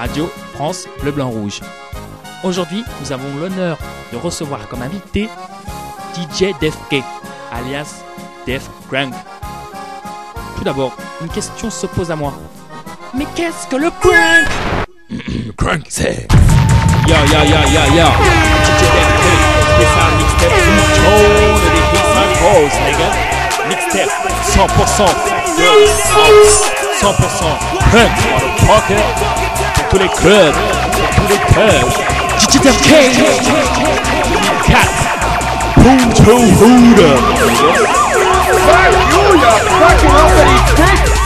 Radio France Bleu Blanc Rouge. Aujourd'hui, nous avons l'honneur de recevoir comme invité DJ Defke, alias Def Crank. Tout d'abord, une question se pose à moi. Mais qu'est-ce que le crank Le crank, c'est. Yo, yo, yo, yo, yo. DJ Defke, spécial mixtape Zoom des hits and nigga. Mixtape 100% de house, 100% crank, motherfucker. Tous les clubs, tous les. DJ Def-K, 2004. Punto Huda. Hallelujah! Fucking opening dick!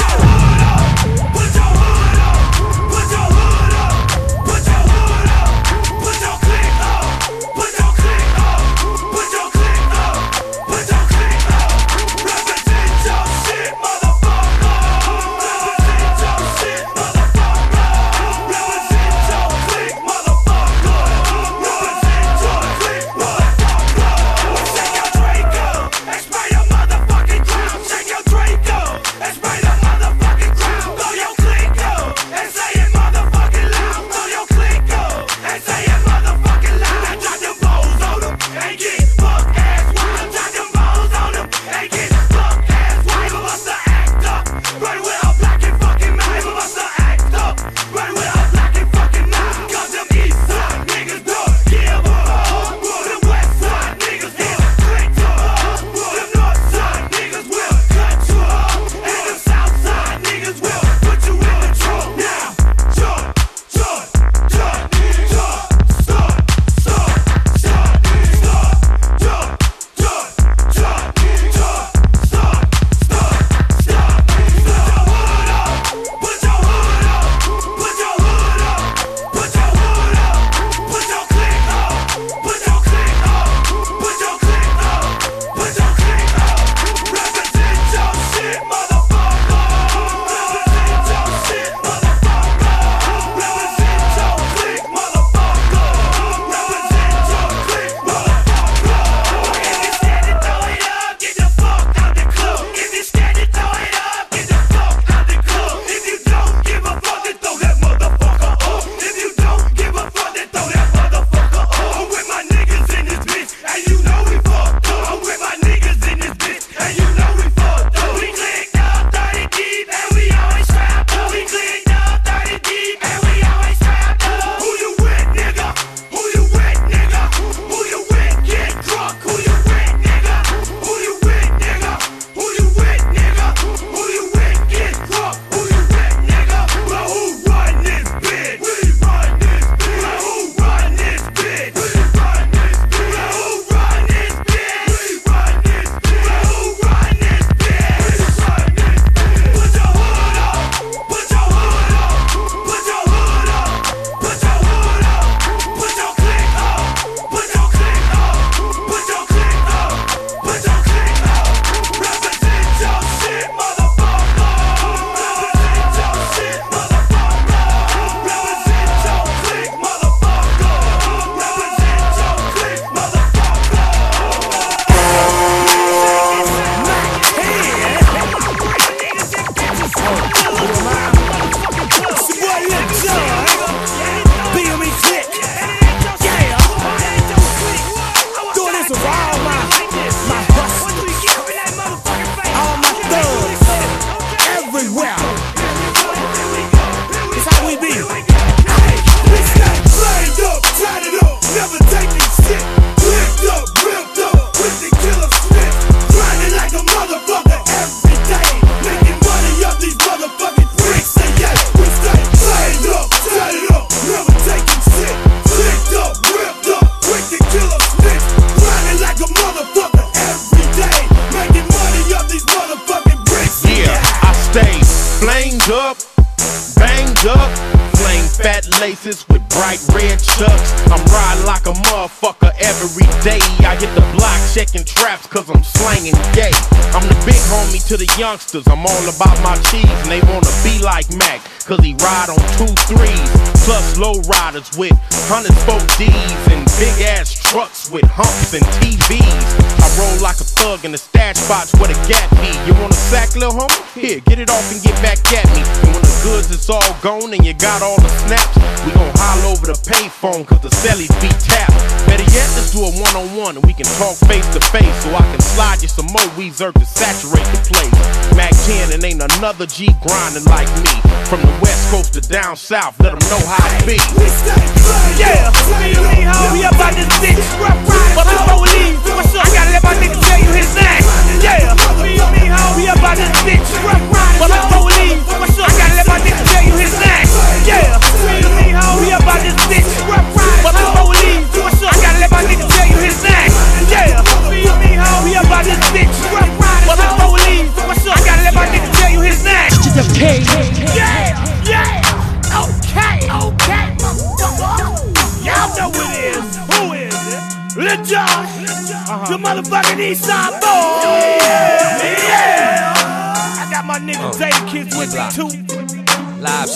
Every day. I hit the block checking traps cause I'm slanging gay. I'm the big homie to the youngsters. I'm all about my cheese and they wanna be like Mack cause he ride on two threes. Plus low riders with 104 D's and big ass trucks with humps and TVs. I roll like a thug in the stash box where the gap be. You wanna sack, little homie? Here, get it off and get back at me. And when the goods is all gone and you got all the snaps, we gon' holler over the payphone cause the cellies be tapped. Better yet, let's do a one on one and we can talk face to face so I can slide you some more Weezer to saturate the place. Mack 10 and ain't another G grinding like me. From the west coast to down south, let them know how it be. We stay Yeah, we about this bitch. But before we leave, I gotta let my nigga tell you his name. Yeah, we about this bitch. But before we leave, I gotta let my nigga tell you his name. Yeah, we about this bitch. But before we leave, I gotta let my nigga tell you his name. Yeah, we about this bitch. But before we leave, I gotta let my nigga tell you his name. Yeah, Lil Jon, uh-huh. the motherfucking East Side boy. Yeah. I got my nigga oh. Dave Kids with me too. Live.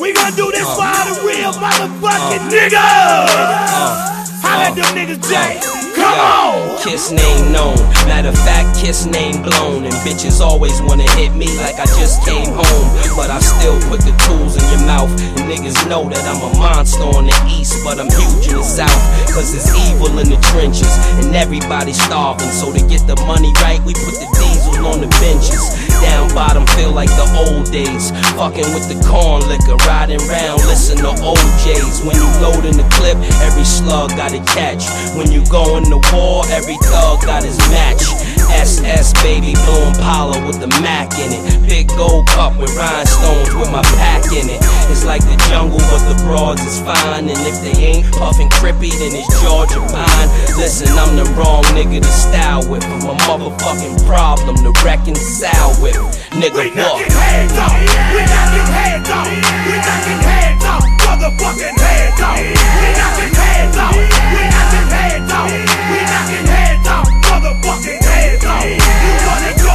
We gonna do this oh. for all the real motherfucking oh. niggas. Holla at them niggas, Jay. Come on. Kiss name known. Matter of fact, kiss name blown. And bitches always wanna hit me like I just came home. But I still put the tools in your mouth. And niggas know that I'm a monster on the east, but I'm huge in the south. Cause it's evil in the trenches. And everybody's starving. So to get the money right, we put the diesel on the benches. Down bottom feel like the old days. Fucking with the corn liquor, riding round, listen to OJs. When you load in the clip, every slug got a catch. When you go in the war, every thug got his match. SS baby blue Impala with the Mac in it. Big gold cup with rhinestones with my pack in it. It's like the jungle, but the broads is fine. And if they ain't puffin' crippy, then it's Georgia pine. Listen, I'm the wrong nigga to style with. I'm a motherfucking problem to reconcile with. Nigga, We knocking heads off. We knocking heads off. We knocking heads off. Motherfucking heads off. We knocking heads off. We knocking heads off. We knocking heads off. Motherfucking you wanna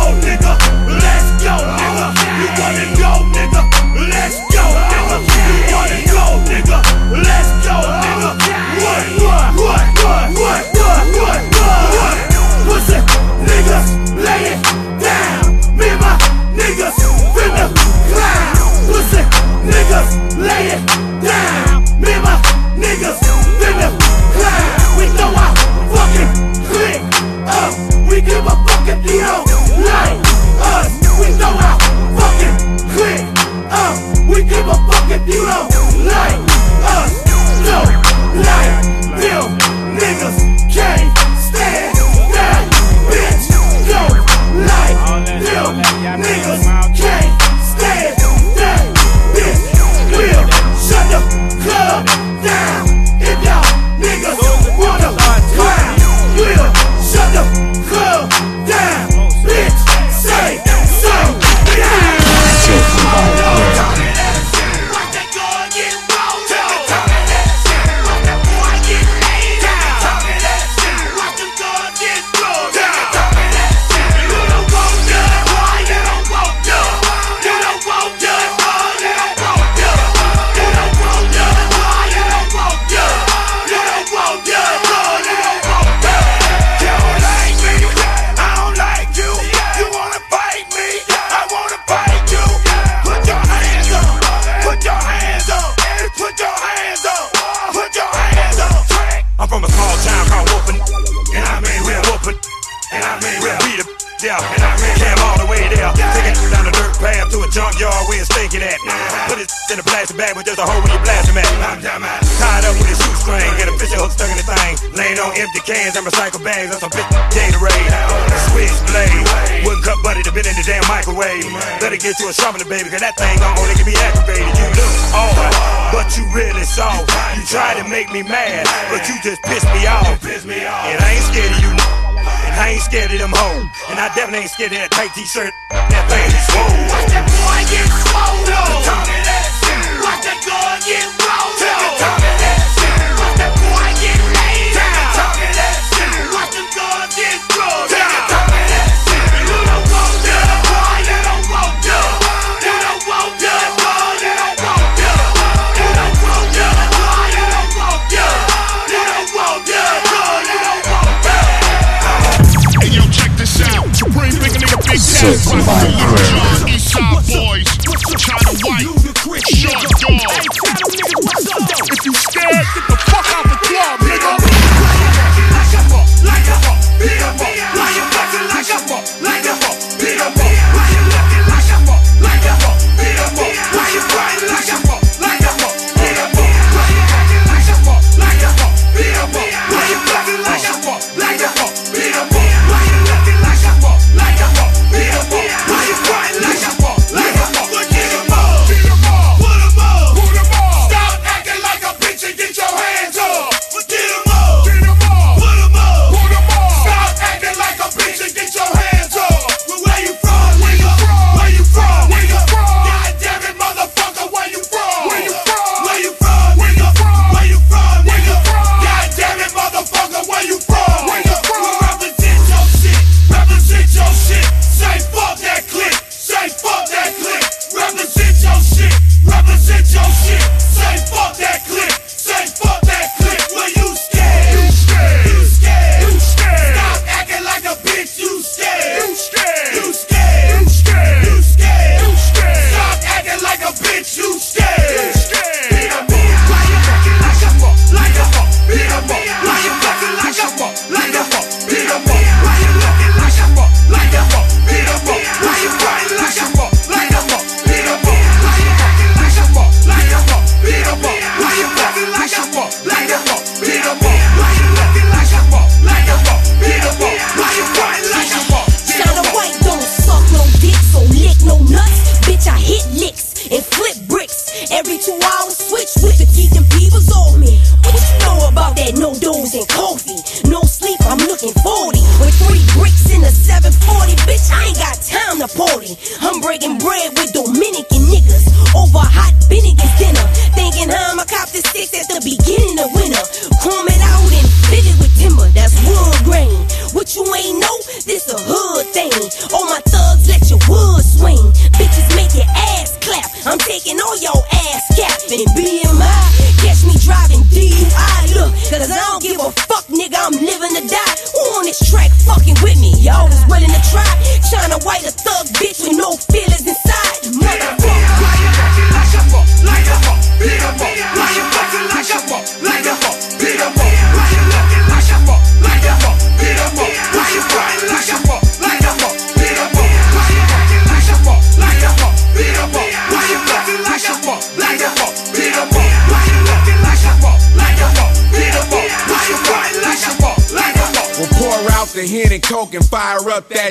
in a plastic bag with just a hole where you blast him at. Tied up with a shoestring, get a fishing hook stuck in the thing. Laying on empty cans and recycle bags on some bitch Gatorade. Switchblade, wouldn't cut buddy to been in the damn microwave. Better get you a sharpener, baby, cause that thing gon' only get me aggravated. You look hard, but you really soft. You try to make me mad, but you just piss me off. And I ain't scared of you. And I ain't scared of them hoes. And I definitely ain't scared of that tight t-shirt. That thing is swole. Watch that boy get swole. Supreme big nigga, big cat. you scared? Get the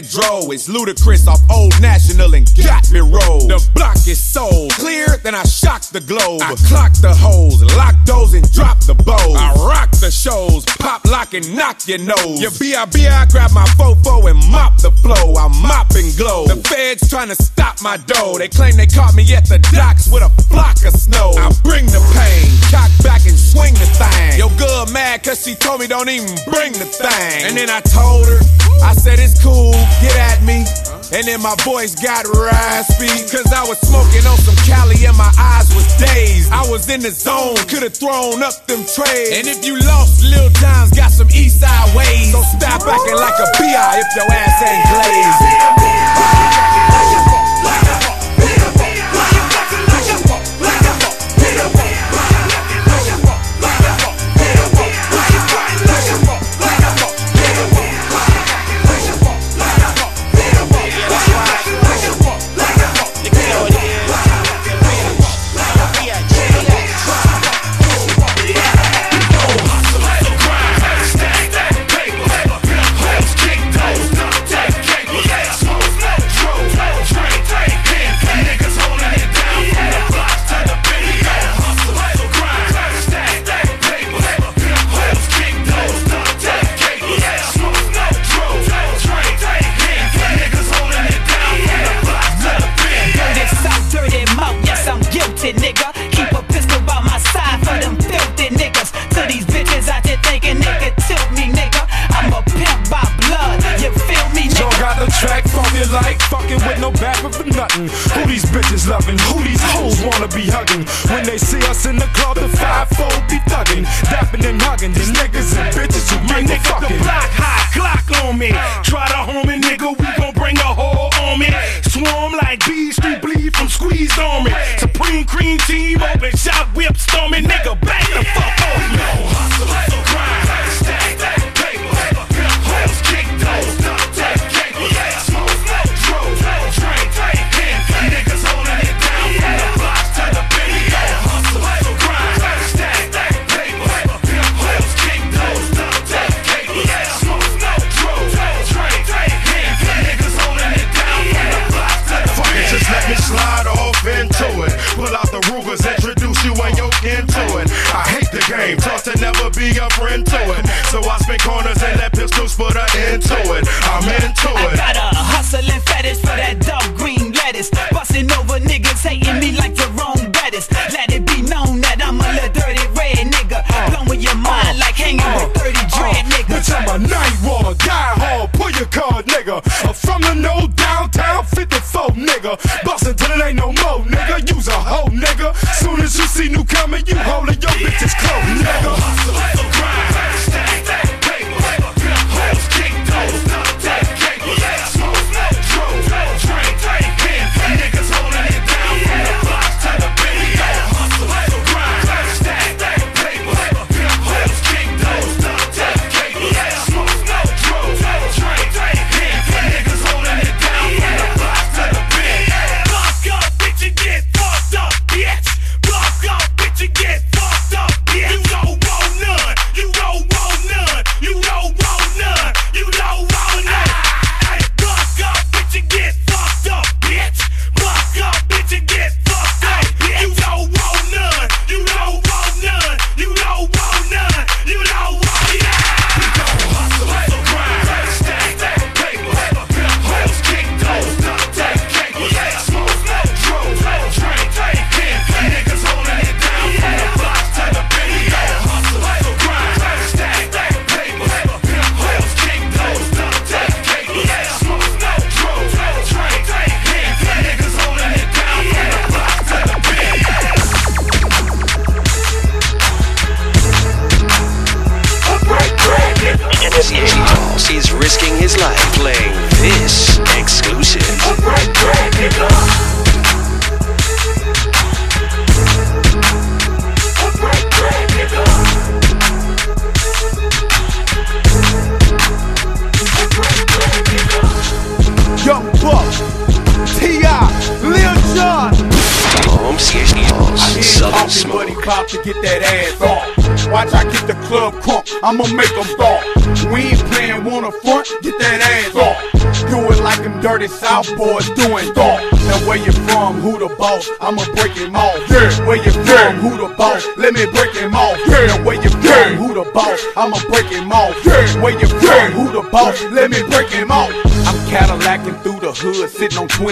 dro It's Ludacris off Old National and got me rolled. The block is sold. Clear, then I shock the globe. I clock the holes, lock those and drop the bows. I rock the shows, pop, lock, and knock your nose. Your B.I.B. I grab my fofo and mop the flow. I mop and glow. The feds trying to stop my dough. They claim they caught me at the docks with a flock of snow. I bring the pain, cock back and swing the thing. Yo, good mad, cause she told me don't even bring the thing. And then I told her, I said, it's cool, get at me. And then my voice got raspy. Cause I was smoking on some Cali and my eyes was dazed. I was in the zone, could've thrown up them trays. And if you lost, Lil Jon's got some east side ways. So stop acting like a B.I. if your ass ain't glazed.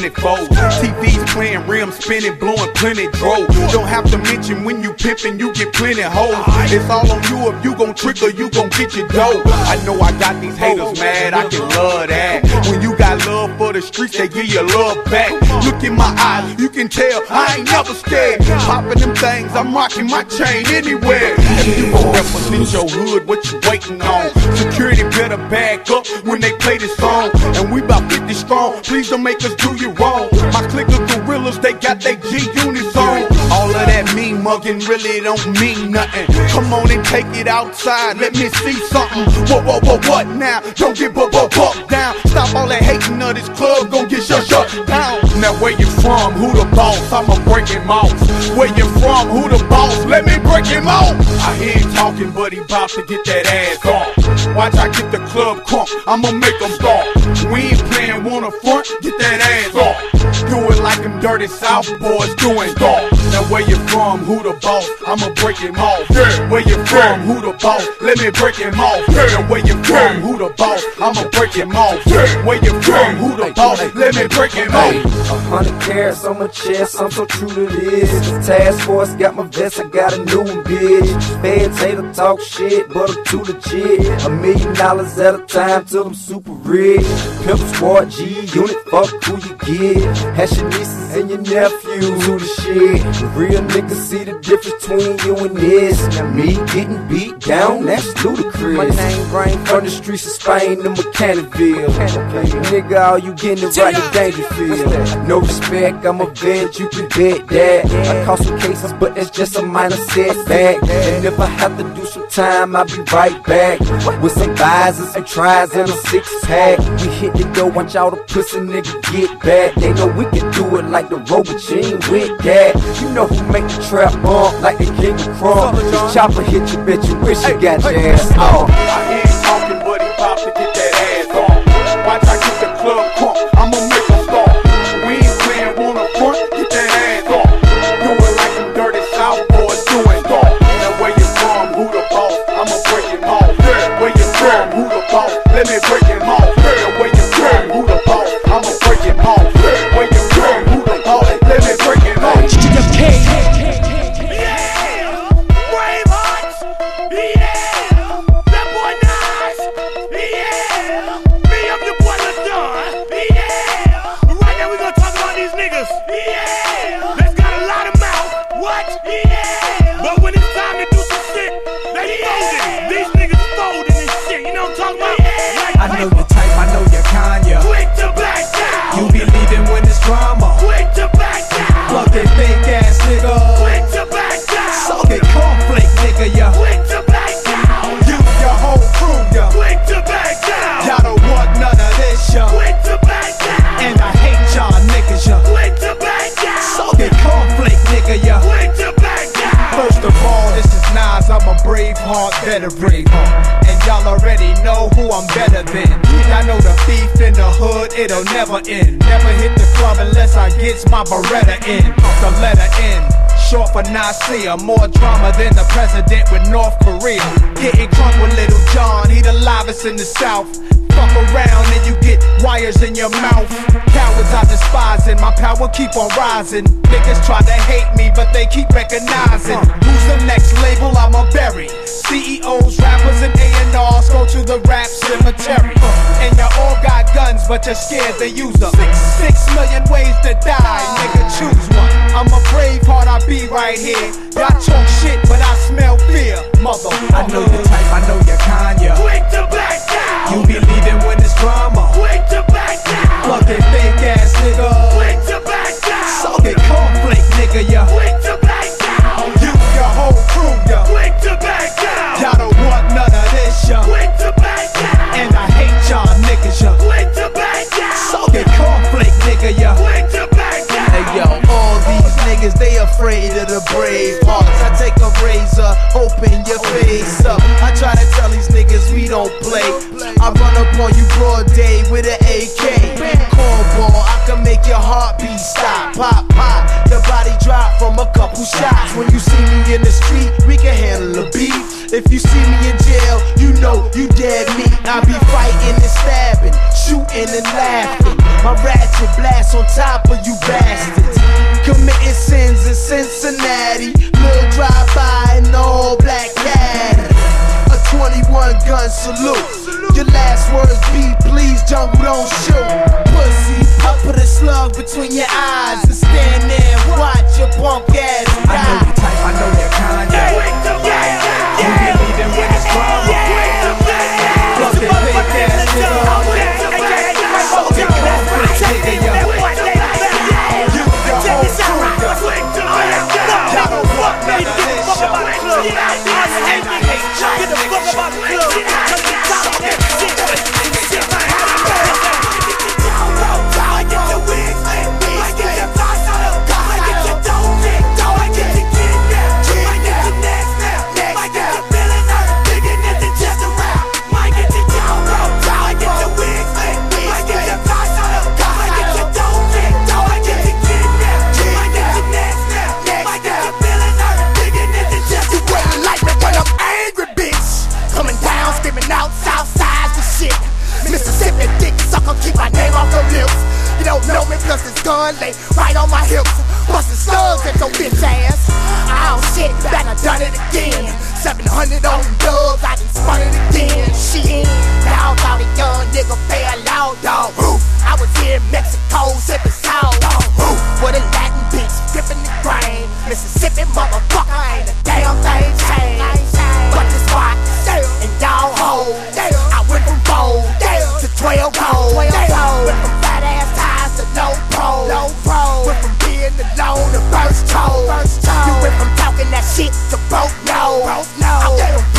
Sitting on 24s. TVs playing, rims spinning, blowing plenty dro. Don't have to mention when you pimping, you get plenty hoes. It's all on you if you gon' trick or you gon' get your dough. I know I got these haters mad, I can love that. The streets, they give you love back. Look in my eyes, you can tell I ain't never scared. Popping them things, I'm rocking my chain anywhere. If you gon' represent your hood, what you waiting on? Security better back up when they play this song. And we about 50 strong, please don't make us do you wrong. My clique of gorillas, they got their G units mugging really don't mean nothing. Come on and take it outside, let me see something. What, what, what, what now? Don't get bu- bu- bucked down. Stop all that hating of this club, gon' get shut, shut down. Now where you from? Who the boss? I'ma break him off. Where you from? Who the boss? Let me break him off. I hear him talking, but he bout to get that ass off. Watch I get the club crunk, I'ma make them start. We ain't playing wanna front, get that ass off. Do it like them dirty South boys doing dog. Now where you from? Who the boss? I'ma break him off. Yeah. Where you from? Who the boss? Let me break him off. Yeah. Now where you from? Who the boss? I'ma break him off. Yeah. Where you from? Who the boss? Let me break him off. A hundred carats on my chest, I'm so true to this. The task force got my vest, I got a new one, bitch. Feds hate to talk shit, but I'm too legit. A million dollars at a time till I'm super rich. Pimp squad G unit, fuck who you get. Has your nieces and your nephews who the shit. The Real niggas see the difference between you and this. Now me getting beat down, that's ludicrous. My name brain from the streets of Spain to Mechanicsville. Okay, nigga, all you getting is right to Dangerfield. No respect, I'm a vet, you can bet that. I caught some cases, but that's just a minor setback. And if I have to do some time, I'll be right back. With some visors, some tries, and a six pack. We hit the go, watch all the pussy nigga get back. They know we can do it like the robot gene with that. You know who make the trap bump like the king of crunk. This chopper hit you, bitch, you wish you got your ass off. I him talking, but he bout to get that from? Who the boss? Let me break him off. Yeah. Where you from? Who the boss? I'ma break him off. Yeah. Where you from? Who the boss? Let me break him off. Bravehearts, veteran. And y'all already know who I'm better than. Y'all know the beef in the hood, it'll never end. Never hit the club unless I gets my Beretta in. The letter N. Short for Nasir, more drama than the president with North Korea. Getting drunk with Lil Jon, he the livest in the South. Fuck around and you get wires in your mouth. Cowards I despise and my power keep on rising. Niggas try to hate me, but they keep recognizing. Who's the next label I'ma bury? CEOs, rappers, and A&Rs go to the rap cemetery. And you all got guns, but you're scared to use them. Six, six million ways to die, nigga, choose one. I'm a brave heart, I be right here. Y'all talk shit, but I smell fear, mother. I know your type, I know your kind, yeah. Quick to back down. You be leaving when it's drama. Quick to back down. Fuck that fake ass nigga. Quick to back down. Suck it cornflake nigga, yeah. Quick to back niggas, yeah. Quick to back down. It cornflake nigga, yeah. Quick to back down. Hey yo, all these niggas, they afraid of the brave hearts. I take a razor, open your face up. I try to tell these niggas we don't play. I run up on you broad day with an AK. Cornball, I can make your heartbeat stop. Pop, pop, your body drop from a couple shots. When you see me in the street, we can handle a beat. If you see me in jail, you know you dead. I be fighting and stabbing, shooting and laughing. My ratchet blast on top of you bastards. Committing sins in Cincinnati. Little drive-by in all black caddy. A 21 gun salute. Your last words be please, jungle don't shoot. Pussy, I put a slug between your eyes and stand there and watch your punk ass die. I know the type, I know that kind. Yeah, yeah, yeah. Who can even when it's drama? Fuck yo. You the whole crew, yo. Y'all don't this, yo. Get the fuck about the club. The of shit. Gun lay right on my hips. Busting slugs at your bitch ass. Oh shit, that I done it again. 700 on dubs, I done spun it again. She Shit, now thought a young nigga pay a out, dog. I was here in Mexico, sipping sour. With a Latin bitch, dripping the grain. Mississippi motherfucker, ain't a damn thing changed. But this spot, and y'all hold. I went from four to 12 gold. Went from ties to low pro. Went from being alone to first toe. You went from talking that shit to broke no. I'm from preaching the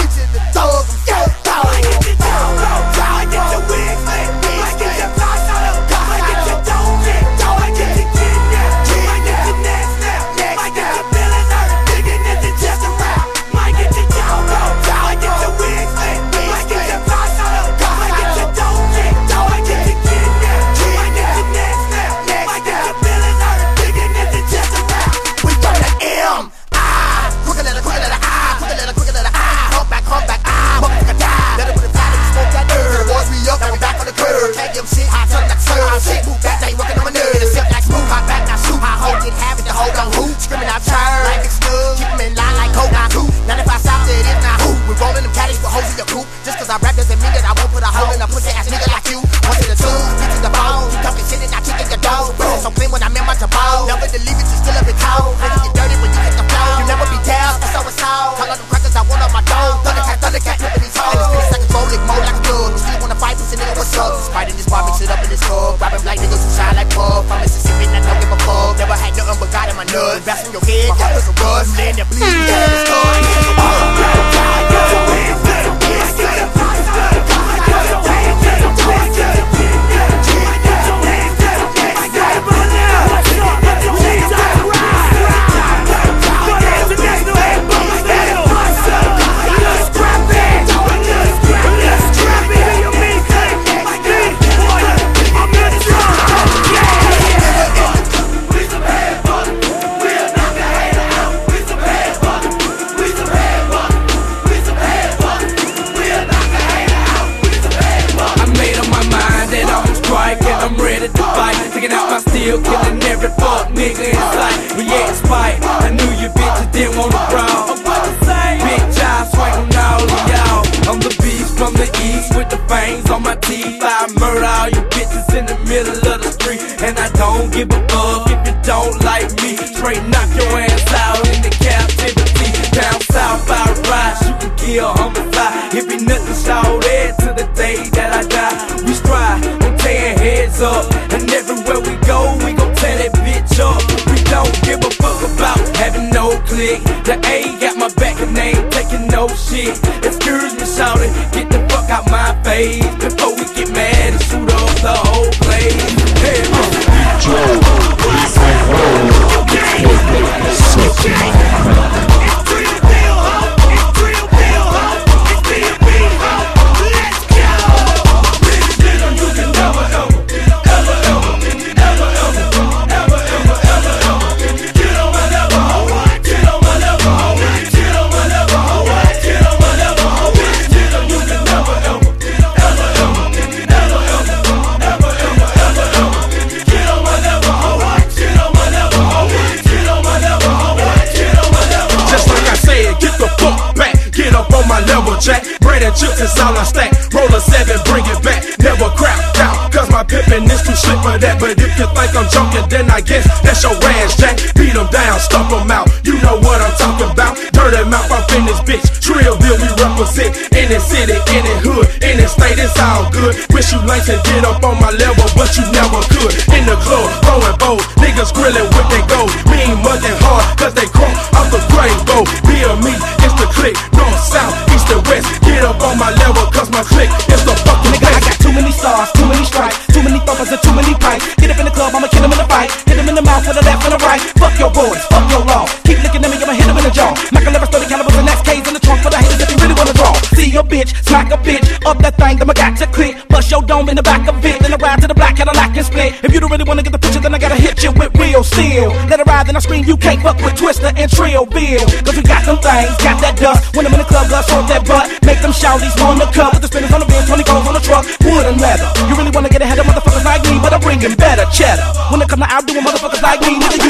dome in the back of it. Then I ride to the black Cadillac and split. If you don't really wanna get the picture, then I gotta hit you with real steel. Let it ride, then I scream, you can't fuck with Twista and Trillville. Cause we got some things, got that dust. When I'm in the club, let's hold that butt. Make them shouties on the cup. With the spinners on the bench, 20 goals on the truck. Wood and leather. You really wanna get ahead of motherfuckers like me, but I'm bringing better cheddar. When it come to outdoing motherfuckers like me, nigga, you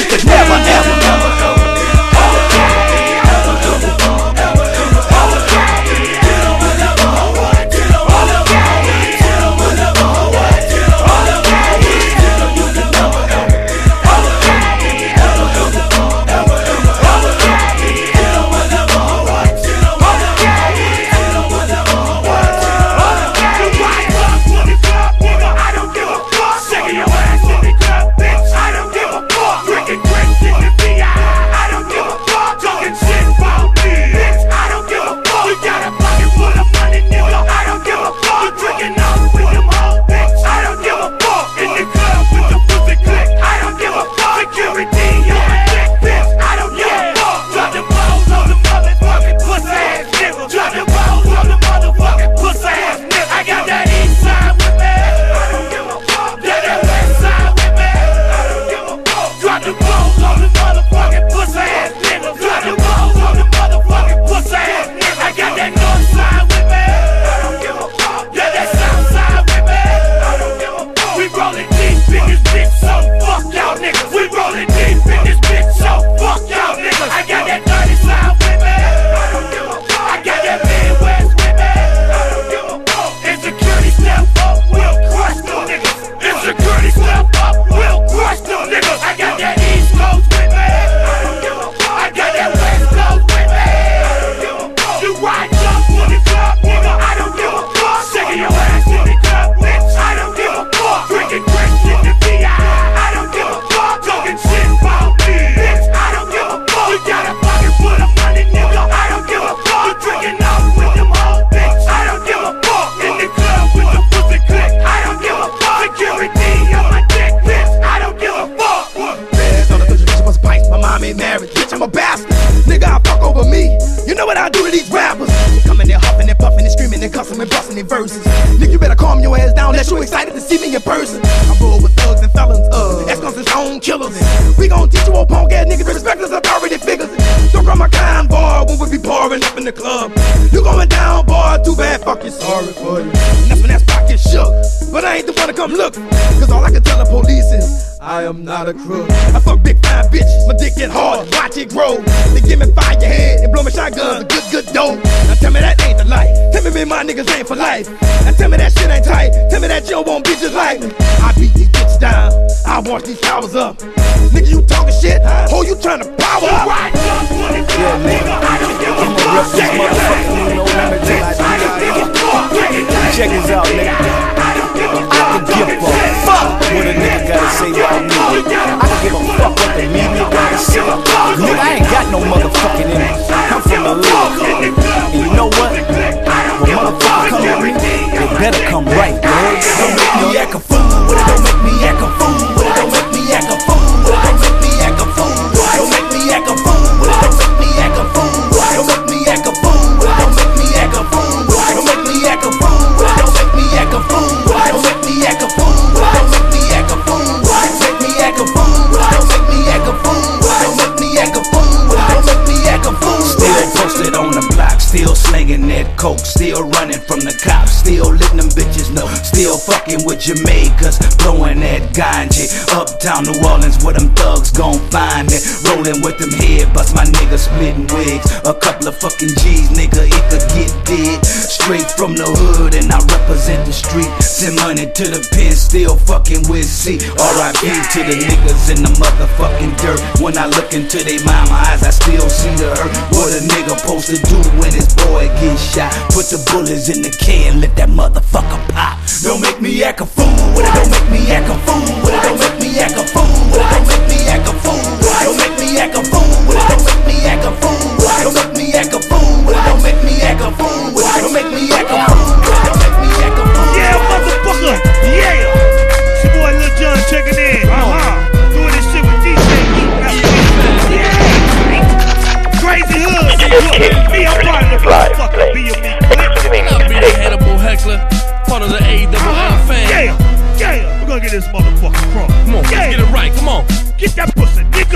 Jamaicas, blowing that ganja. Uptown New Orleans, where them thugs gon' find me. Rolling with them head bust, my nigga splitting wigs. A couple of fucking G's, nigga, it could get dead. Straight from the hood, and I represent the street. Send money to the pen, still fucking with C. R.I.P. to the niggas in the motherfucking dirt. When I look into they mama eyes, I still see the hurt. What a nigga supposed to do when his boy gets shot? Put the bullets in the can, let that motherfucker pop. Don't make me act a fool. Don't make me act a fool. Don't make me act a fool. Don't make me act a fool. Don't make me act a fool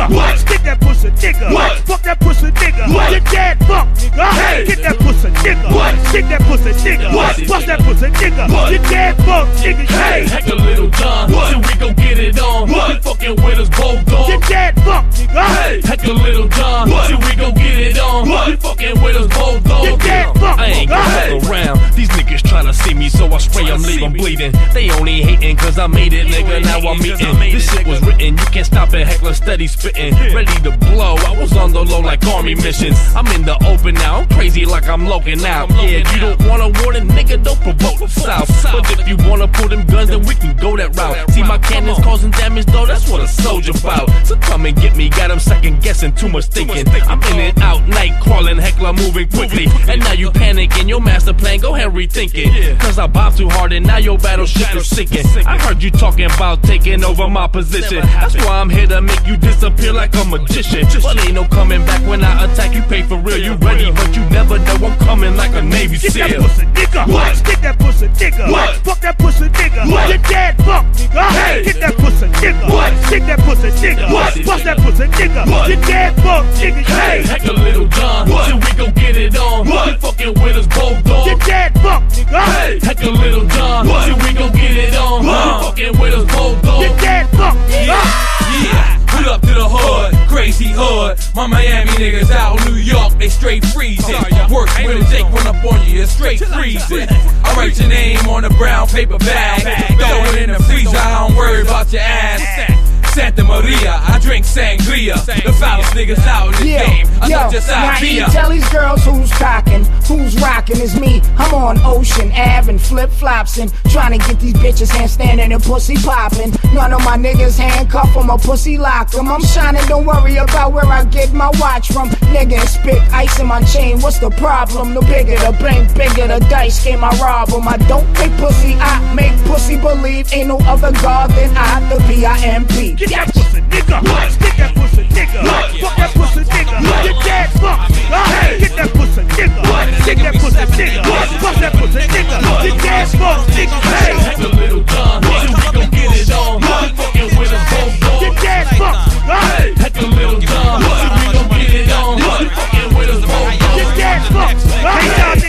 nigga. What? Stick that pussy, nigga. What? Fuck that pussy, nigga. What? Your dad fuck, nigga. Hey. Get that pussy, nigga. What? Stick that pussy, nigga. What? Fuck that pussy, nigga. What? Your dad fuck, nigga. Hey, heck a Lil Jon. What? Till we gon' get it on. What? You fucking with us both gone. Your dad fuck, nigga. Hey, heck a Lil Jon. What? Till we gon' get it on. What? You fucking with us both gone. Your dad fuck, nigga. I ain't gonna fuck around. These niggas tryna see me, so I spray them, leave them bleeding. They only hating cause I made it, nigga. Now I'm eating. This shit was written. You can't stop it. Heckler steady spitting. Ready to blow. I was on the low like army missions. I'm in the open now. I'm crazy like I'm Logan out. Yeah, you don't want a warning, nigga. Don't provoke the south. But if you wanna pull them guns, then we can go that route. See my cannons causing damage, though. That's what a soldier bout. So come and get me. Got him second guessing, too much thinking. I'm in and out, night crawling, heckler moving quickly. And now you panicking. Your master plan, go ahead rethink it. Cause I bombed too hard and now your battleship is sinking. I heard you talking about taking over my position. That's why I'm here to make you disappear like a magician. But ain't no coming back when I attack. You pay for real. You ready, but you never know I'm coming like a Navy Get that pussy, nigga. What? Stick that pussy, nigga. What? Fuck that pussy, nigga. What? Your dad fuck, nigga. Hey. Get that pussy, nigga. What? Stick that pussy, nigga. What? Bust that pussy, nigga. What? Your dad fuck, nigga. Hey, heck a Lil Jon. What? Till we gon' get it on. What? You fucking with us both gone. Your dad fuck, nigga. Hey, heck a Lil Jon. What? Till we gon' get it on. You fucking with us both gone. Your dad fuck, nigga. Yeah, yeah. Put up to the hood, crazy hood. My Miami niggas out in New York, they straight freezing. Work with a Jake run up on you, it's straight freezing. I write your name on a brown paper bag. Throw it in the freezer, I don't worry about your ass. Santa Maria, I drink sangria. The foulest niggas out in the game. I yo, just now you I tell these girls who's cocking, who's rocking is me. I'm on Ocean Ave and flip flops and trying to get these bitches handstanding and pussy popping. None of my niggas handcuff 'em or pussy lock 'em. I'm shining, don't worry about where I get my watch from. Nigga, spit ice in my chain. What's the problem? The bigger the bank, bigger the dice game. I rob rob 'em. I don't make pussy, I make pussy believe ain't no other god than I, the P-I-M-P. Get that pussy, nigga. Get that pussy, nigga. Fuck that pussy, nigga. Get that fuck. Uh, get that pussy, nigga. Get that pussy, nigga. Fuck that pussy, nigga. Get that fuck, nigga. Hey, that's a little gun. Nigga, we gon' get it on. Fucking with a boom boom. Get that fuck. Uh. Hey, that's a little gun. Nigga, we gon' get it on. Fucking with a boom boom. Get that fuck. Uh. Hey,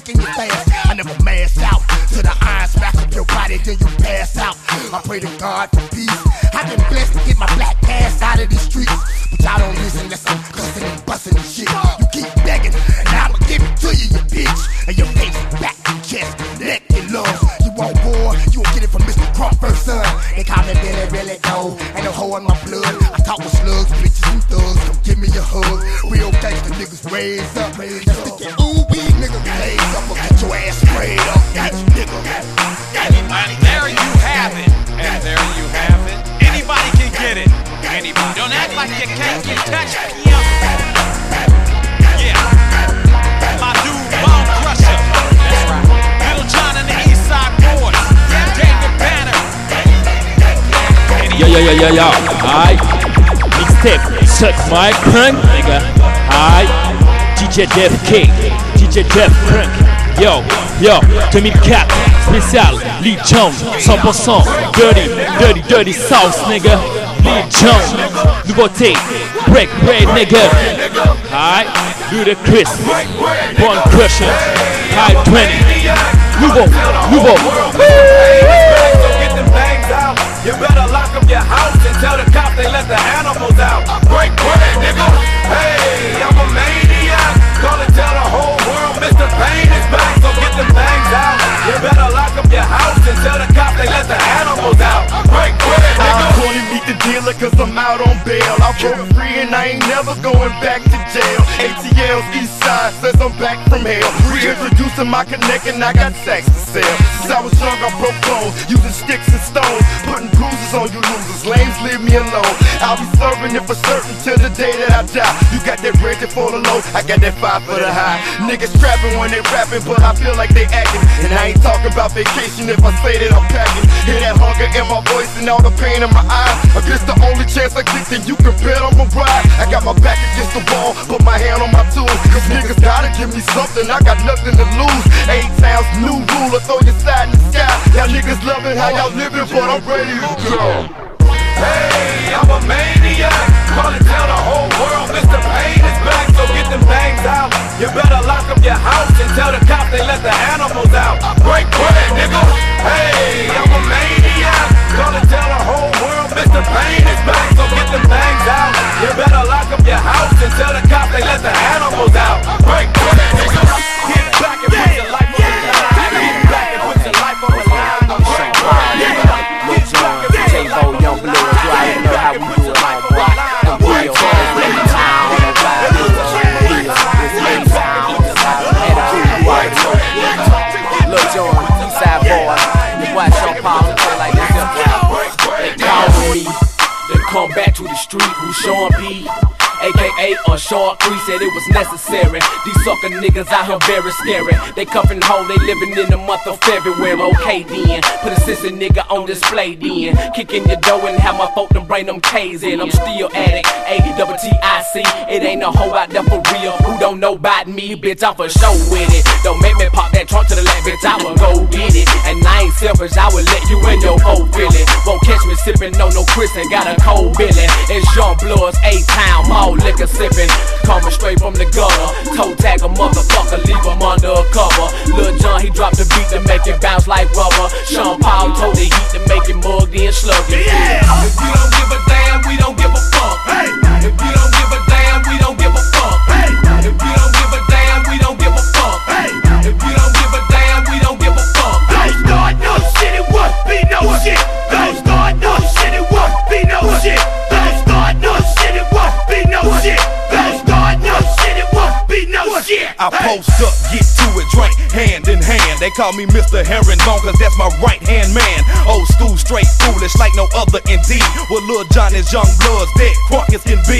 fast. I never mass out to the iron smack up your body, then you pass out. I pray to God for My crunk, nigga. Aïe. DJ Dev King. DJ Def Crunk. Yo, yo, 2004, spécial, Lee Jones, 100%, dirty, dirty, dirty sauce, nigga. Lee Jones, nouveauté, break bread, nigga. Aïe, Ludacris, Bone Crusher, High 20, nouveau, nouveau. Get cause I'm out on bail. I broke free and I ain't never going back to jail. ATL's east side says I'm back from hell. Reintroducing my connect and I got sex to sell. Since I was young, I broke bones, using sticks and stones. Putting bruises on you losers, lames leave me alone. I'll be serving it for certain till the day that I die. You got that red for the low, I got that five for the high. Niggas trapping when they rapping, but I feel like they acting. And I ain't talking about vacation if I say that I'm packing. Hear that hunger in my voice and all the pain in my eyes. I guess the only chance I get that you can bet I'm a ride. I got my back against the wall, put my hand on my tools. Cause niggas gotta give me something, I got nothing to lose. Eight towns, new ruler, throw your side in the sky. Y'all niggas loving how y'all living, but I'm ready to go. Hey, I'm a maniac. Gonna tell the whole world Mr. So get them bangs out. You better lock up your house and tell the cops they let the animals out. Break bread, nigga. Hey, I'm a maniac. Gonna tell the whole world Mr. Pain is back. So get them bangs out. You better lock up your house and tell the cops they let the animals out. Break bread, nigga. 40. Then come back to the street, with Sean P aka on short three said it was necessary. These sucker niggas out here very scary. They cuffin' home, they living in the month of February. Okay then, put a sissy nigga on display then. Kicking your door and have my folk to bring them K's in. I'm still addict, A double T I C. It ain't no hoe out there for real. Who don't know about me, bitch? I'm for sure with it. Don't make me pop that trunk to the left, bitch. I will go get it. And I ain't selfish, I will let you in your whole feeling. Won't catch me sippin' no no Chris and got a cold billy. It's Jean Blood's A town, mall liquor sipping. Coming straight from the gutter. Toe tag a motherfucker, leave him under a cover. Lil Jon, he dropped the beat to make it bounce like rubber. Sean Paul told the heat to make it mugged and sluggy. Yeah. If you don't give a damn, we don't give a fuck. Hey. If you don't I post up, get to it, drink hand in hand. They call me Mr. Herringbone, cause that's my right hand man. Old school, straight foolish, like no other indeed. With Lil Jon is young bloods, dead crunk can be.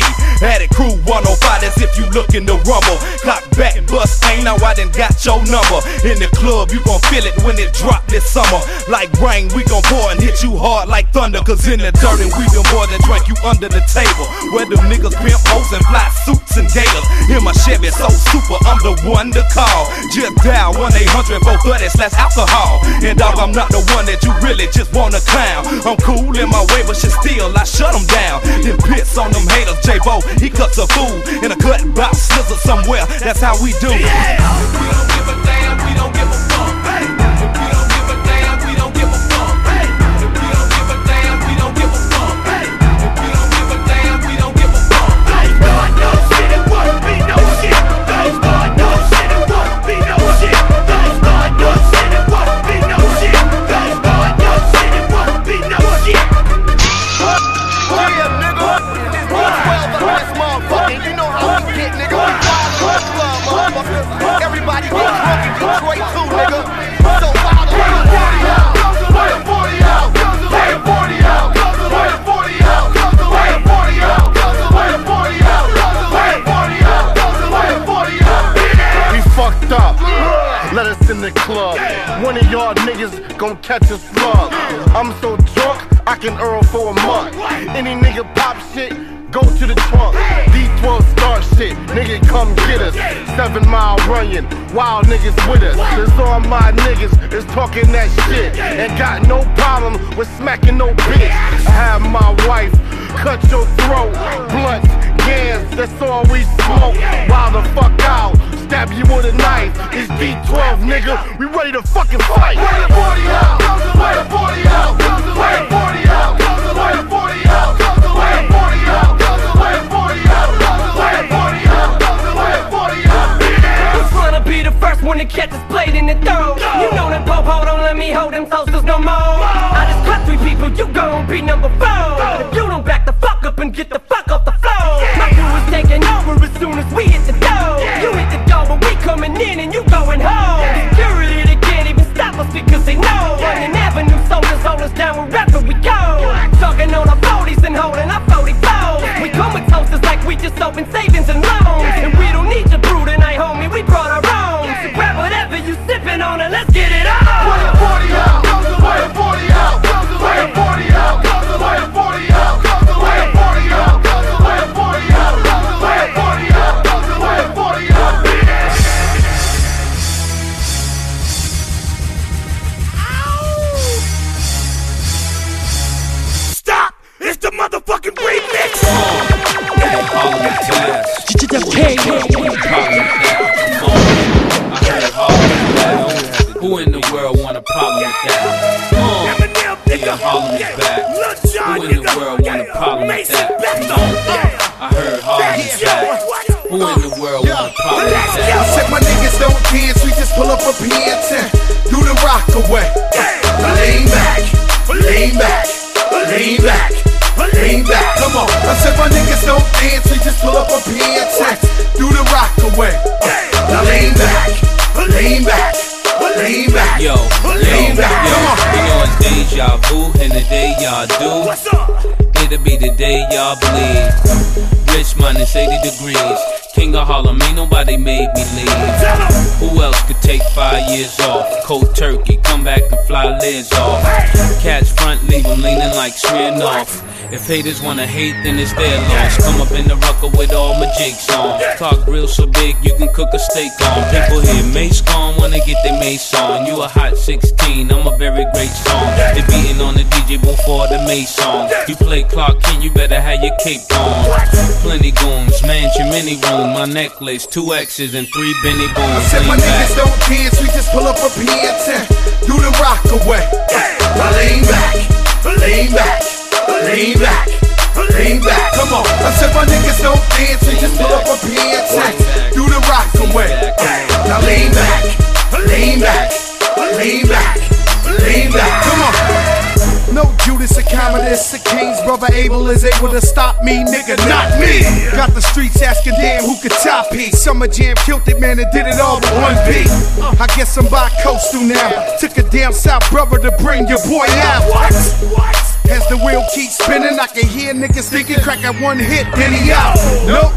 It crew 105, as if you looking to rumble. Clock back, bust ain't now I done got your number. In the club, you gon' feel it when it drop this summer. Like rain, we gon' pour and hit you hard like thunder. Cause in the dirt, and we them boys that drank you under the table. Where them niggas pimp hoes and fly suits and gators. In my Chevy, so super, I'm the one to call. Just dial 1 800 430 slash alcohol. And dog, I'm not the one that you really just wanna clown. I'm cool in my way, but shit still, I shut them down. Then piss on them haters, J-Bo, he cuts a fool in a cut box, scissor somewhere. That's how we do. Yeah. You don't give a damn, we don't give a the club. One of y'all niggas gon' catch a slug. I'm so drunk, I can earn for a month. Any nigga pop shit, go to the trunk. D12 star shit, nigga come get us. Seven mile running, wild niggas with us. Cause all my niggas is talking that shit. And got no problem with smacking no bitch. I have my wife cut your throat. Blunts, gas, that's all we smoke. Wild the fuck out, stab you with a knife. It's D12, nigga. We ready to fucking fight. Where the 40 out? Where the 40 out? Where the 40 out? Cold turkey, come back and fly lids off. Catch front, leave 'em leaning like Smirnoff. If haters wanna hate, then it's their loss. Come up in the rucker with all my jigs on. Talk real so big, you can cook a steak on. People hear Mase gone, wanna get their Mase on. You a hot 16, I'm a very great song. They beating on the DJ before the Mase song. You play Clark Kent, you better have your cape on. Plenty goons, mansion, mini room, my necklace, two X's and three Benny Bones. Said my Lean back. niggas don't dance, we just pull up a pants away. Now lean back, lean back, lean back, lean back. Come on. I said my niggas don't dance, we just pull up a pants Brother Abel is able to stop me, nigga, not me. Got the streets asking damn who could top it. Summer Jam killed it, man, and did it all with one beat. I guess I'm bi-coastal now. Took a damn South brother to bring your boy out. What? As the wheel keeps spinning, I can hear niggas thinking crack at one hit, then he out. Nope.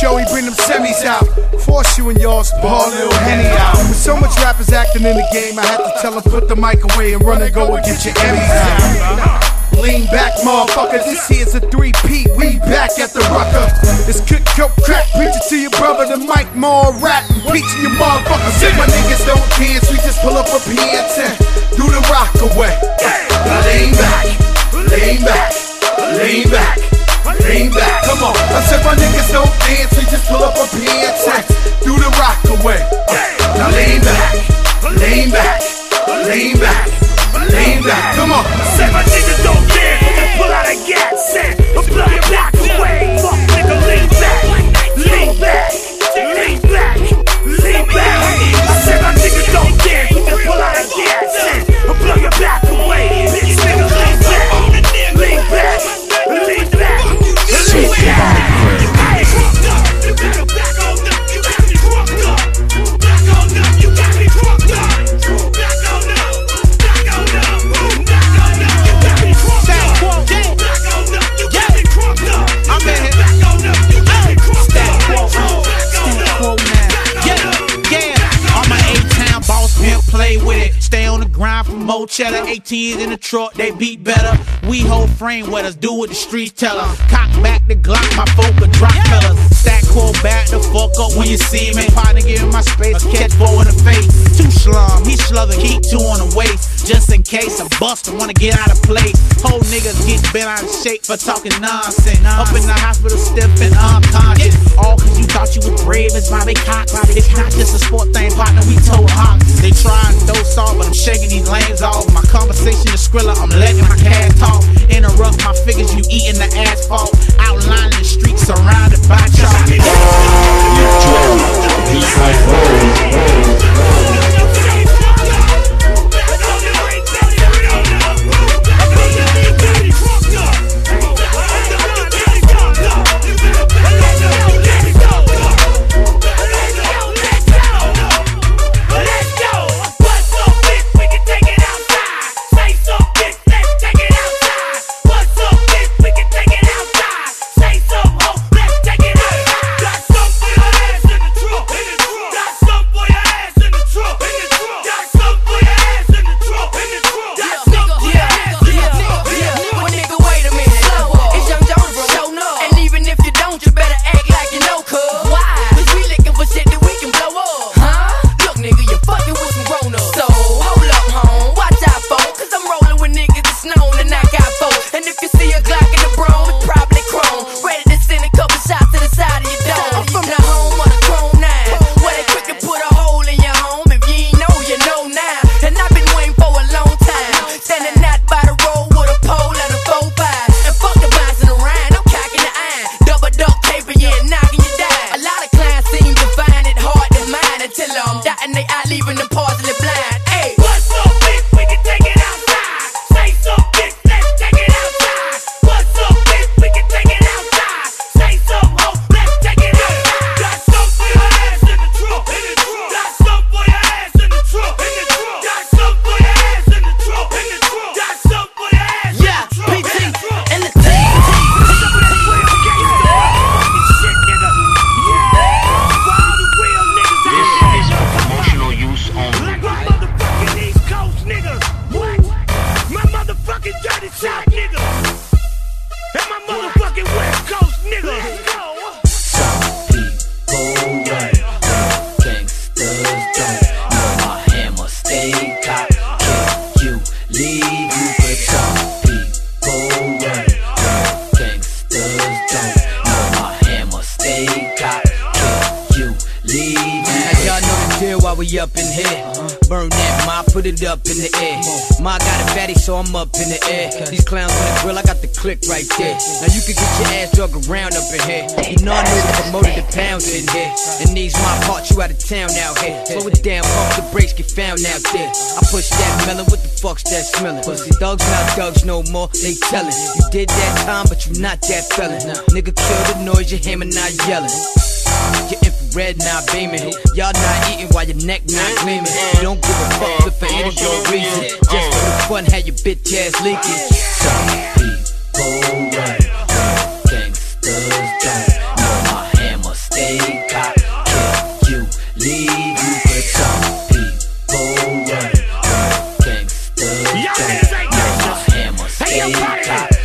Joey, bring them semis out. Force you and yours, ball little henny out. With so much rappers acting in the game, I had to tell them put the mic away and run and go and get your Emmys out. Lean back, motherfucker. This here's a three-peat. We back at the rucker. It's cook, coke, crack. Preach it to your brother. The mic more rap. Preaching your motherfucker. Said my niggas don't dance. We just pull up a pants and do the rock away. Lean back, lean back, lean back, lean back. Come on. I said my niggas don't dance. We just pull up a pants and do the rock away. Now lean back, lean back, lean back, lean back. Come on. Say my niggas don't dance, just pull out a gas and blow your back away. Fuck nigga, lean back, lean back, lean back, lean back. I said more cheddar. 18s in the truck, they beat better. We hold frame with us, do what the streets tell us. Cock back the Glock, my folk are drop fellas. Stack core back the fuck up when you see me. Partner give my space, catch four in the face. Two slum, he slugging, keep two on the waist. Just in case a buster wanna get out of play. Whole niggas get bent out of shape for talking nonsense. Up in the hospital, and unconscious. All cause you thought you was brave as Bobby Cox. It's not just a sport thing, partner, we told Hawks. They try and throw salt, but I'm shaking these lanes off. My conversation is Skrilla, I'm letting my cash talk. Interrupt my figures, you eating the asphalt. Outlining the streets surrounded by chalk. Motherfucking West Coast niggas. Gangsters don't know my hammer stay cocked. Can you leave you but some people run? Gangsters don't my hammer you leave? Now y'all know the deal while we up in here. Burn that mop, put it up in the air. So I'm up in the air. These clowns on the grill, I got the click right there. Now you can get your ass drug around up in here. You know I know the promoted the pounds in here. And these my parts, you out of town out here. Slow it down, pump the brakes, get found out there. I push that melon, what the fuck's that smelling? Pussy thugs not thugs no more, they tellin'. You did that time, but you not that felon. Nigga kill the noise, your hammer not yelling. Infrared not beaming. Y'all not eating while your neck not gleaming. You don't give a fuck if for any good reason. Just for the fun, how your bitch ass leaking. Some people run. Gangsters don't know my hammer stay cocked. Can you leave you but some people run. Gangsters don't know my hammer stay cocked.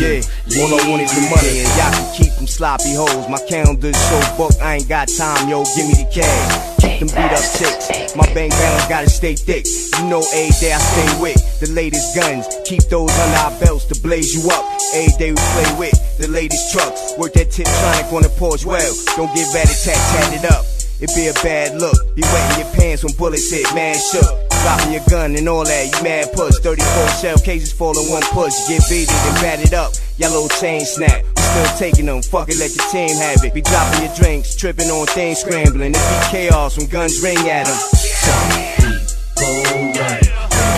Yeah, all I want is the money and y'all can keep them sloppy hoes. My calendar's so booked, I ain't got time, yo, give me the cash. Keep them beat up chicks, my bank balance gotta stay thick. You know, a day I stay with the latest guns. Keep those under our belts to blaze you up. A day we play with the latest trucks. Work that Tiptronic on the porch well. Don't get ratted tat tatted up. It be a bad look. Be wetting your pants when bullets hit, man shook. Dropping your gun and all that, you mad push. 34 shell cases fall in one push. Get beaten and batted up. Yellow chain snap. We still taking them. Fuck it, let your team have it. Be dropping your drinks, tripping on things, scrambling. It be chaos when guns ring at them.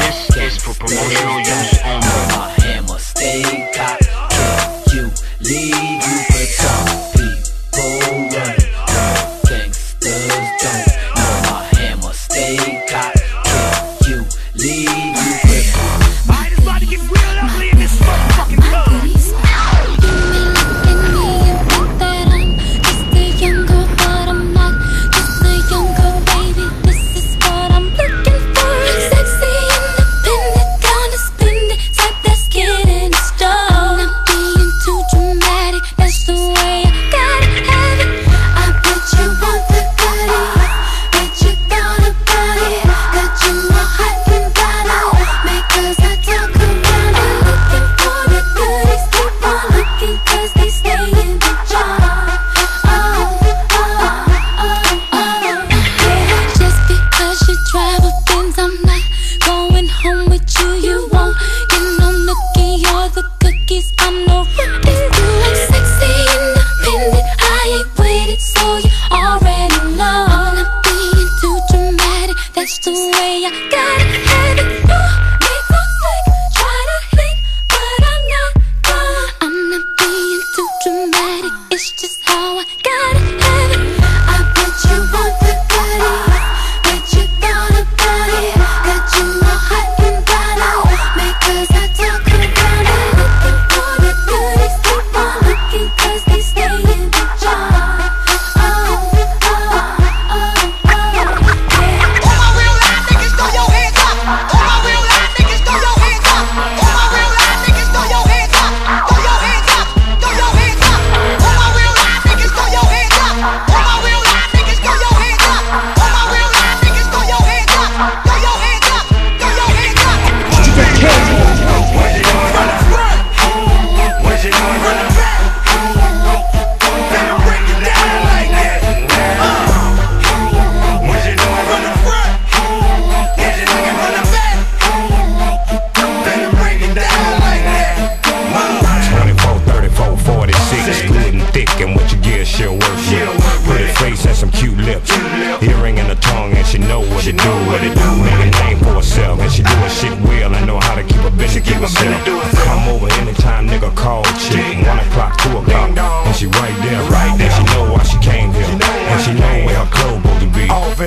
This is for promotional use only. My hammer stay cocked. Can you leave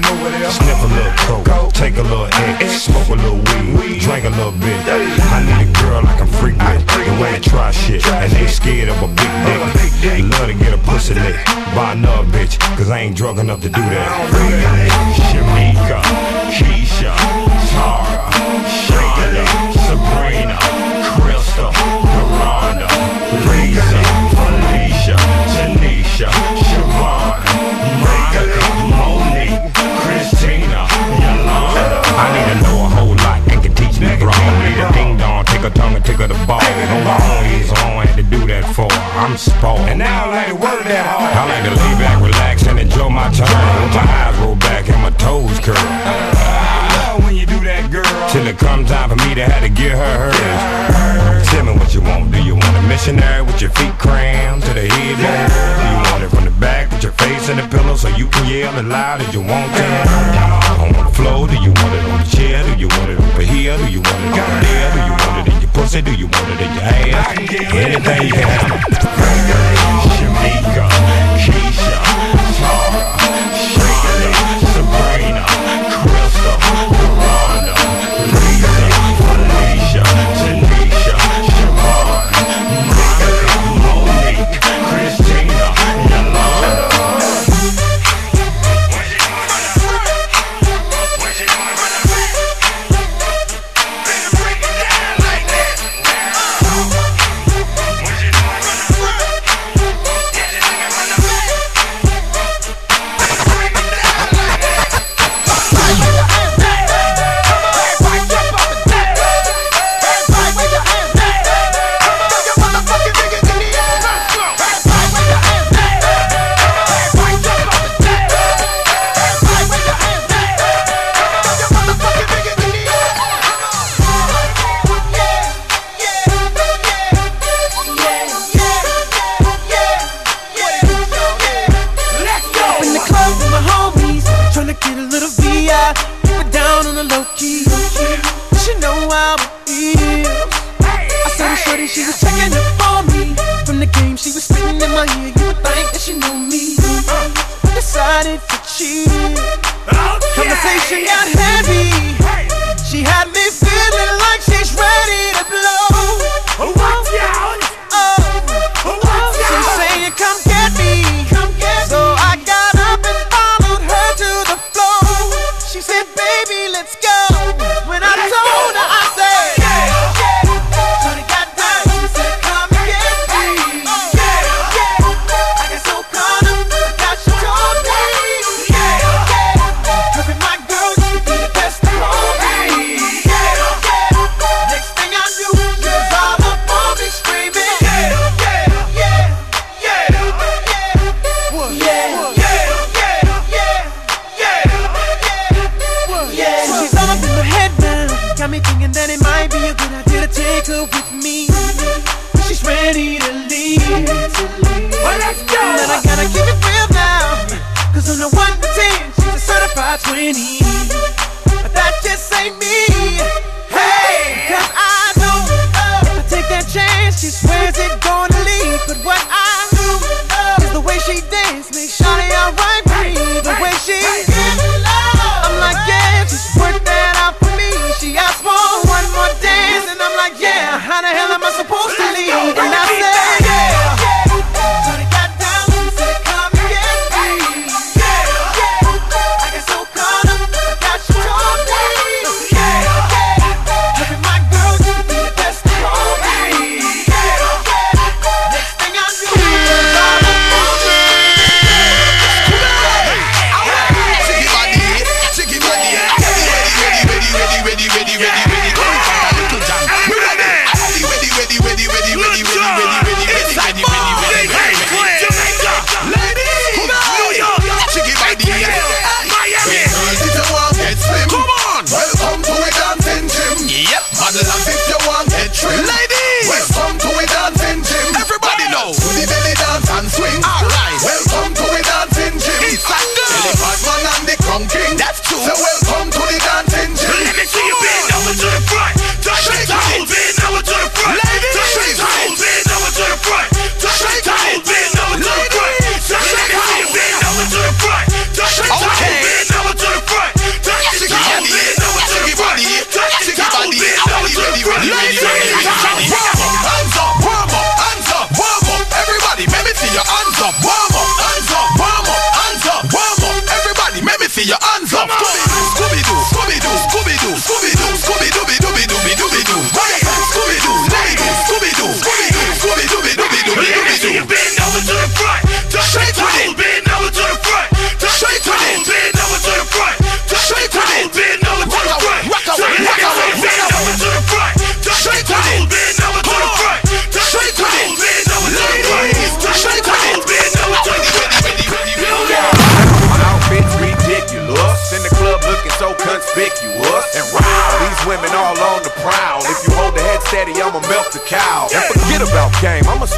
to be. Off and over there. Sniff a little coke, take a little X, smoke a little weed, drink a little bit. I need a girl I can freak with, the way to try shit, and they scared of a big dick. Love to get a pussy lick, buy another bitch, cause I ain't drunk enough to do that. Shamika, Keisha, Tara, I need to know a whole lot that can teach me wrong. Need a ding dong, take tickle tongue, and tickle the ball. On my own is on, had to do that for. I'm spoiled. And now I like to work that hard. I like to lay back, relax, and enjoy my time. My eyes roll back and my toes curl. I love when you do that, girl. Till it comes time for me to have to get her hers. Tell me what you want. Do you want a missionary with your feet crammed to the head? Do you want it from the back with your face in the pillow so you can yell as loud as you want to? On the floor, do you want it on the chair? Do you want it over here? Do you want it over there? Do you want it in your pussy? Do you want it in your ass? Anything you have. She know how it feels. I saw the shorty, she was checking up on me. From the game, she was spitting in my ear. You would think that she knew me. Decided to cheat. Conversation got heavy.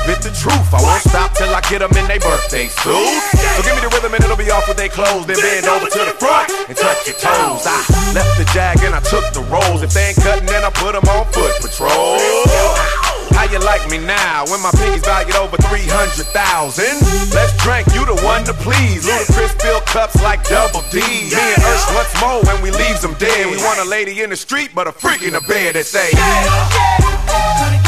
Spit the truth. I won't stop till I get them in their birthday suit. So give me the rhythm and it'll be off with their clothes. Then bend over to the front and touch your toes. I left the jag and I took the rolls. If they ain't cutting, then I put them on foot patrol. How you like me now when my pinkies valued over 300,000? Let's drink, you the one to please. Ludacris fill cups like double D. Me and Ursh once more when we leaves them dead. We want a lady in the street, but a freak in the bed that say, Take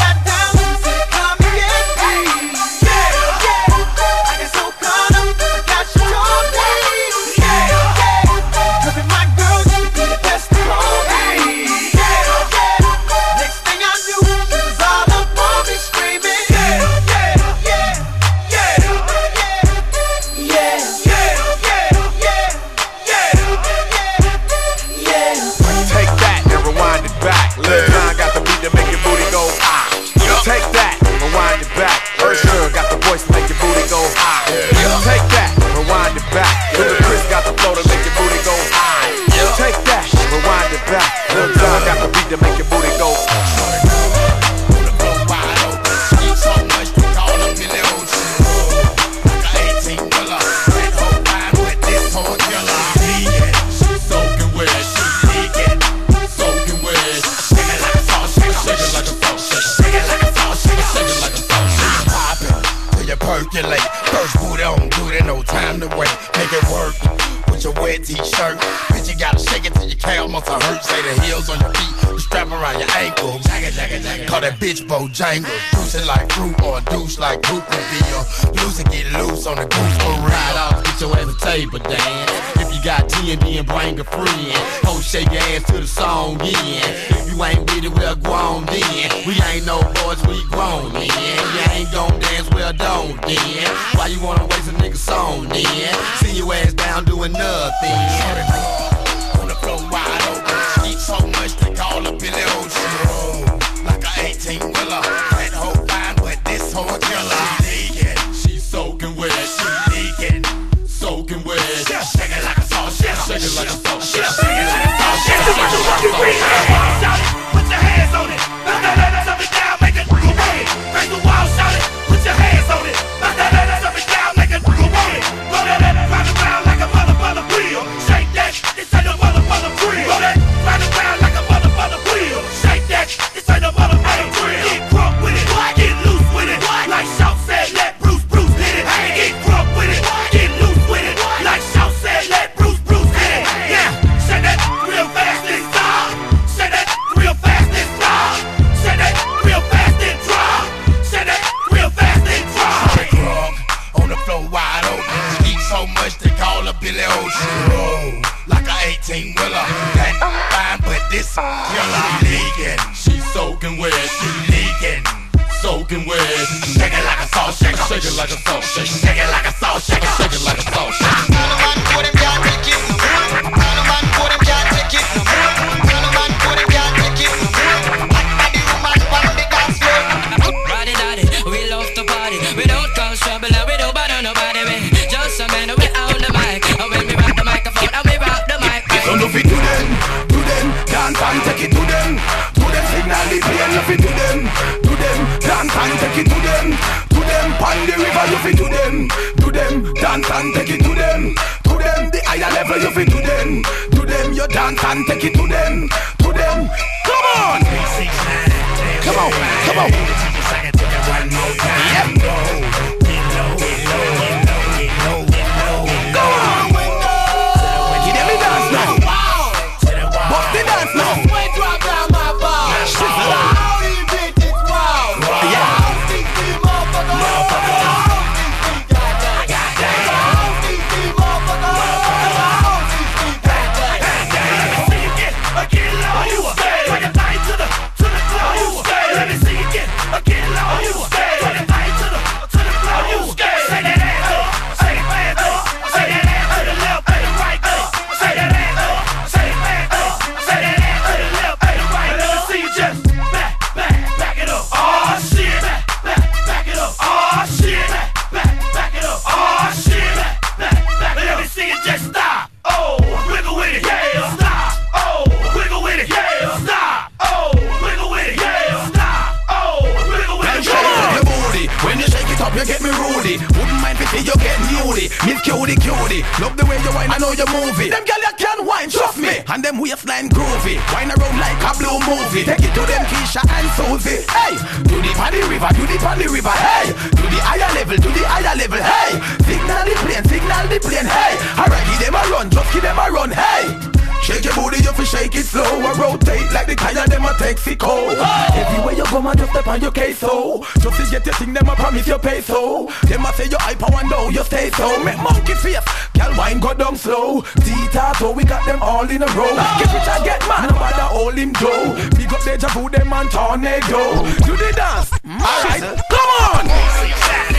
bitch Bojangles. Juicy like fruit or a douche like poop reveal. Loose and get loose on the goose real. Ride off, get your ass a table dance. If you got TND and bring a friend, ho shake your ass to the song again. If you ain't with it, we're grown then. We ain't no boys, we grown then. You ain't gon' dance, well don't then. Why you wanna waste a nigga song then? See your ass down doing nothing. On the floor wide open. Eat so much they call her Billy Ocean. Roll like a 18 wheeler. That hoe fine, but this hoe a killer. She leaking. She soaking wet. She leaking. Soaking wet. Shake it like a shaker. Shake it like a salt Shake it like a shaker. Shake it like a salt all him do. Big up deja vu, them and tornado. Do the dance. Mm. Alright, come on.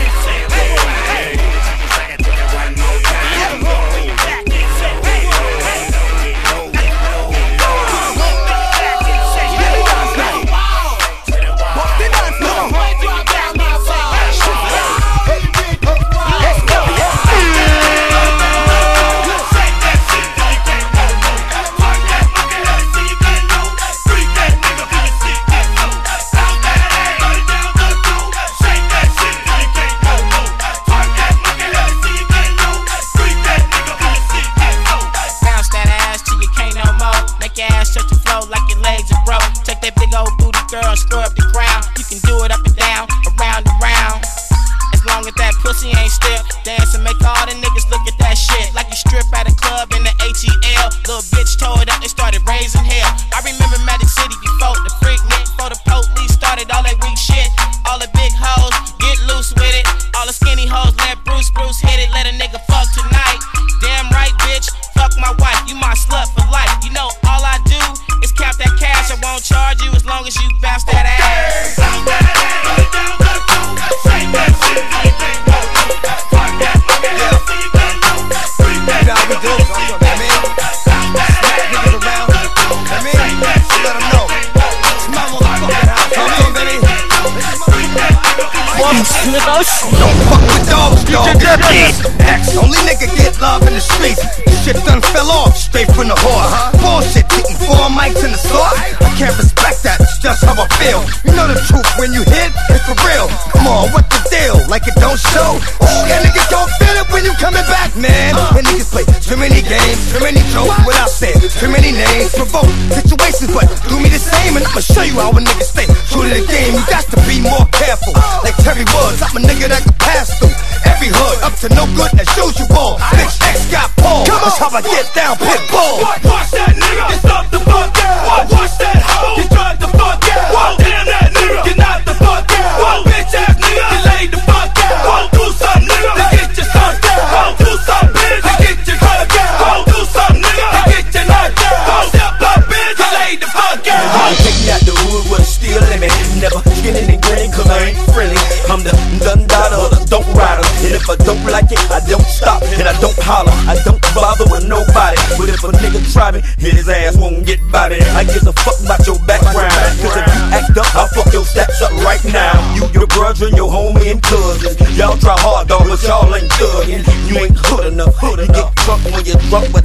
what